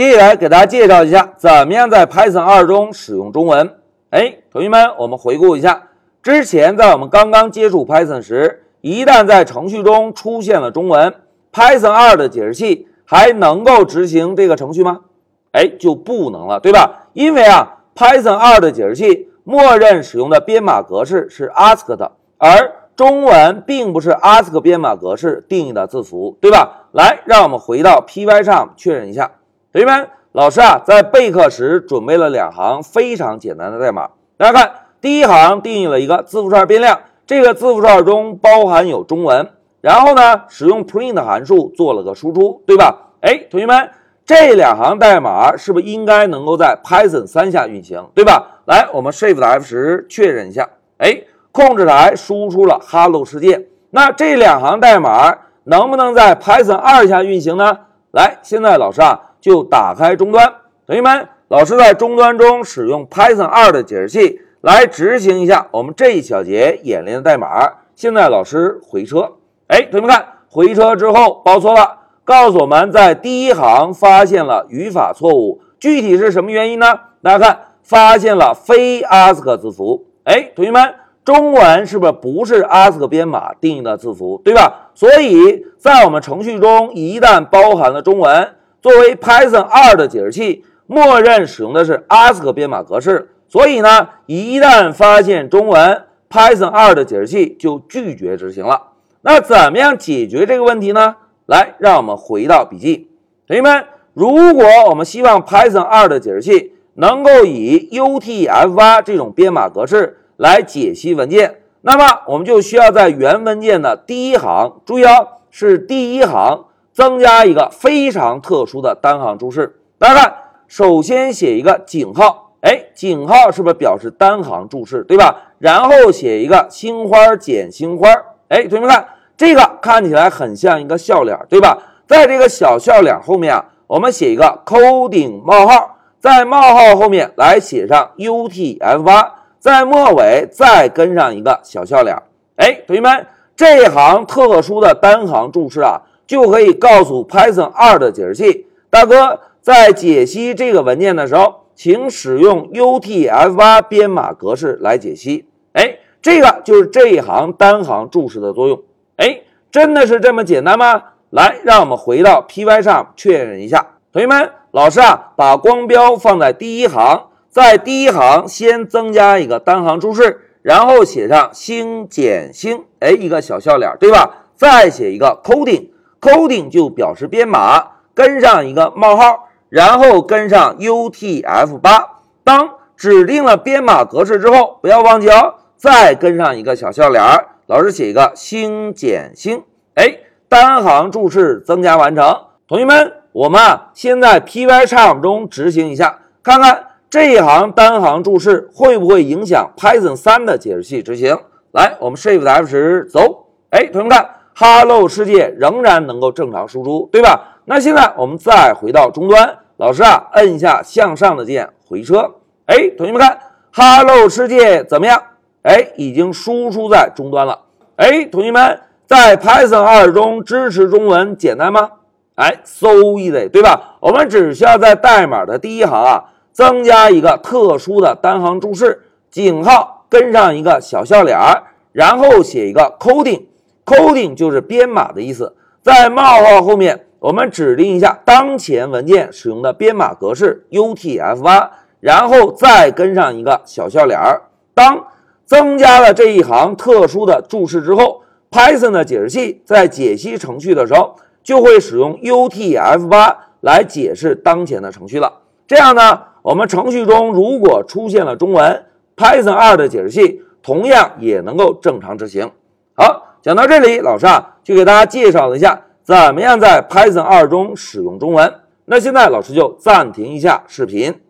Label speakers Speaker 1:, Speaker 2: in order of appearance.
Speaker 1: 接下来给大家介绍一下，怎么样在 Python 二中使用中文。哎，同学们，我们回顾一下，之前在我们刚刚接触 Python 时，一旦在程序中出现了中文，Python 二的解释器还能够执行这个程序吗？哎，就不能了，对吧？因为啊，Python 二的解释器默认使用的编码格式是 ASC 的，而中文并不是 ASC 编码格式定义的字符，对吧？来，让我们回到 Py 上确认一下。同学们，老师啊，在备课时准备了两行非常简单的代码。大家看，第一行定义了一个字符串变量，这个字符串中包含有中文。然后呢，使用 print 函数做了个输出，对吧？哎，同学们，这两行代码是不是应该能够在 Python 三下运行，对吧？来，我们 Shift F 十确认一下。哎，控制台输出了 Hello 世界。那这两行代码能不能在 Python 二下运行呢？来，现在老师啊。就打开终端，同学们，老师在终端中使用 Python 二的解释器来执行一下我们这一小节演练的代码。现在老师回车，哎，同学们看，回车之后报错了，告诉我们在第一行发现了语法错误，具体是什么原因呢？大家看，发现了非 ASC 字符。哎，同学们，中文是不是不是 ASC 编码定义的字符，对吧？所以在我们程序中一旦包含了中文。作为 Python 二的解释器，默认使用的是 ASC 编码格式，所以呢，一旦发现中文，Python 二的解释器就拒绝执行了。那怎么样解决这个问题呢？来，让我们回到笔记，同学们，如果我们希望 Python 二的解释器能够以 UTF-8 这种编码格式来解析文件，那么我们就需要在原文件的第一行，注意哦，是第一行。增加一个非常特殊的单行注释，大家看，首先写一个井号，哎，井号是不是表示单行注释，对吧？然后写一个星花减星花，哎，同学们看，这个看起来很像一个笑脸，对吧？在这个小笑脸后面啊，我们写一个 coding 冒号，在冒号后面来写上 UTF-8，在末尾再跟上一个小笑脸，哎，同学们，这行特殊的单行注释啊。就可以告诉 Python 二的解释器，大哥，在解析这个文件的时候，请使用 UTF-8 编码格式来解析。哎，这个就是这一行单行注释的作用。哎，真的是这么简单吗？来，让我们回到 Py 上确认一下。同学们，老师啊，把光标放在第一行，在第一行先增加一个单行注释，然后写上星减星，哎，一个小笑脸，对吧？再写一个 coding。Coding 就表示编码，跟上一个冒号，然后跟上 UTF-8。当指定了编码格式之后，不要忘记哦，再跟上一个小笑脸儿，老师写一个星减星。哎，单行注释增加完成。同学们，我们啊，先在 Pycharm 中执行一下，看看这一行单行注释会不会影响 Python 3的解释器执行。来，我们 Shift F 十走。哎，同学们看。Hello 世界仍然能够正常输出，对吧？那现在我们再回到终端，老师啊，摁一下向上的键回车。哎，同学们看，Hello 世界怎么样？哎，已经输出在终端了。哎，同学们，在 Python 二中支持中文简单吗？哎，so easy，对吧？我们只需要在代码的第一行啊，增加一个特殊的单行注释，井号跟上一个小笑脸儿，然后写一个 coding。Coding 就是编码的意思，在冒号后面，我们指定一下当前文件使用的编码格式 UTF-8，然后再跟上一个小笑脸儿。当增加了这一行特殊的注释之后，Python 的解释器在解析程序的时候，就会使用 UTF-8 来解释当前的程序了。这样呢，我们程序中如果出现了中文，Python 2的解释器同样也能够正常执行。好。讲到这里，老师啊，就给大家介绍了一下怎么样在 Python 二中使用中文。那现在老师就暂停一下视频。